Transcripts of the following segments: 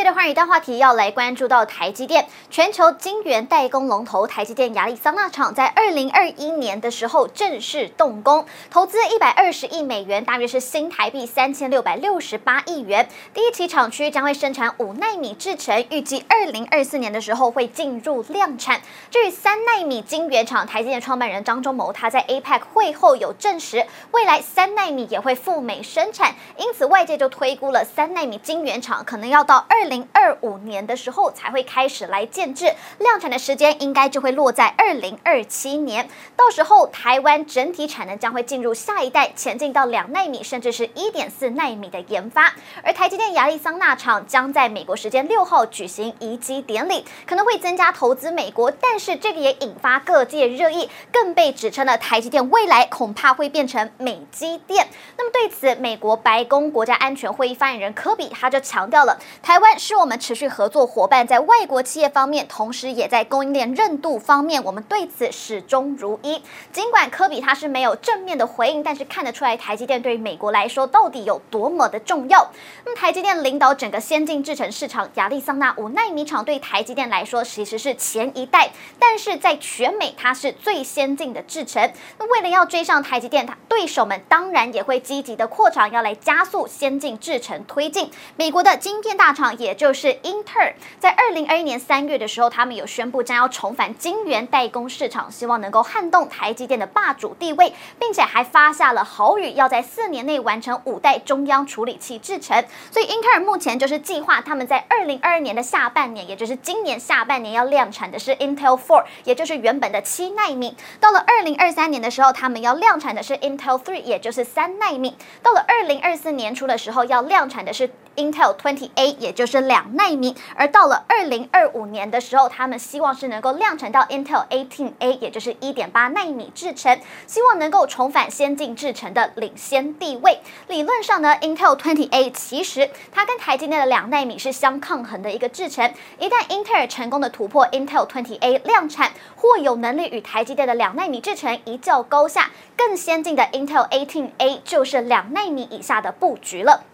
接着换一段话题要来关注到台积电，全球晶圆代工龙头台积电亚利桑那厂在二零二一年的时候正式动工，投资一百二十亿美元，大约是新台币三千六百六十八亿元。第一期厂区将会生产五奈米制程，预计二零二四年的时候会进入量产。至于三奈米晶圆厂，台积电创办人张忠谋他在 APEC 会后有证实，未来三奈米也会赴美生产，因此外界就推估了三奈米晶圆厂可能要到。二零二五年的时候才会开始来建制，量产的时间应该就会落在二零二七年。到时候台湾整体产能将会进入下一代，前进到两奈米甚至是一点四奈米的研发。而台积电亚利桑那厂将在美国时间六号举行移机典礼，可能会增加投资美国，但是这个也引发各界热议，更被指称了台积电未来恐怕会变成美积电。那么对此，美国白宫国家安全会议发言人科比他就强调了台。湾是我们持续合作伙伴，在外国企业方面，同时也在供应链韧度方面，我们对此始终如一。尽管科比他是没有正面的回应，但是看得出来台积电对于美国来说到底有多么的重要。那么台积电领导整个先进制程市场，亚利桑那五纳米厂对台积电来说其实是前一代，但是在全美它是最先进的制程。那为了要追上台积电，它对手们当然也会积极的扩厂，要来加速先进制程推进。美国的晶片大厂。也就是英特尔，在二零二一年三月的时候，他们有宣布将要重返晶圆代工市场，希望能够撼动台积电的霸主地位，并且还发下了豪语，要在四年内完成五代中央处理器制程。所以英特尔目前就是计划他们在二零二二年的下半年，也就是今年下半年要量产的是 Intel Four，也就是原本的七奈米。到了二零二三年的时候，他们要量产的是 Intel Three，也就是三奈米。到了二零二四年初的时候，要量产的是 Intel Twenty A，也就是两纳米，而到了二零二五年的时候，他们希望是能够量产到 Intel Eighteen A，也就是一点八纳米制程，希望能够重返先进制程的领先地位。理论上呢，Intel Twenty A 其实它跟台积电的两纳米是相抗衡的一个制程，一旦英特尔成功的突破 Intel Twenty A 量产，或有能力与台积电的两纳米制程一较高下，更先进的 Intel Eighteen A 就是两纳米以下的布局了。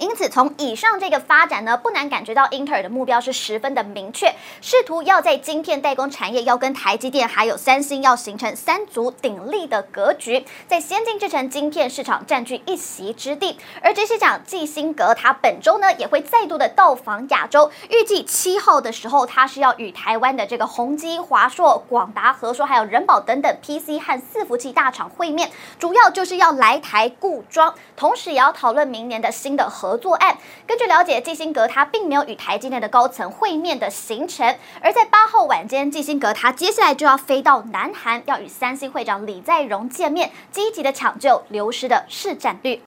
因此，从以上这个发展呢，不难感觉到英特尔的目标是十分的明确，试图要在晶片代工产业要跟台积电还有三星要形成三足鼎立的格局，在先进制程晶片市场占据一席之地。而执行长季辛格他本周呢也会再度的到访亚洲，预计七号的时候，他是要与台湾的这个宏基、华硕、广达、和硕还有仁宝等等 PC 和伺服器大厂会面，主要就是要来台固装，同时也要 讨论明年的新的合。合作案。根据了解，基辛格他并没有与台积电的高层会面的行程。而在八号晚间，基辛格他接下来就要飞到南韩，要与三星会长李在镕见面，积极的抢救流失的市占率。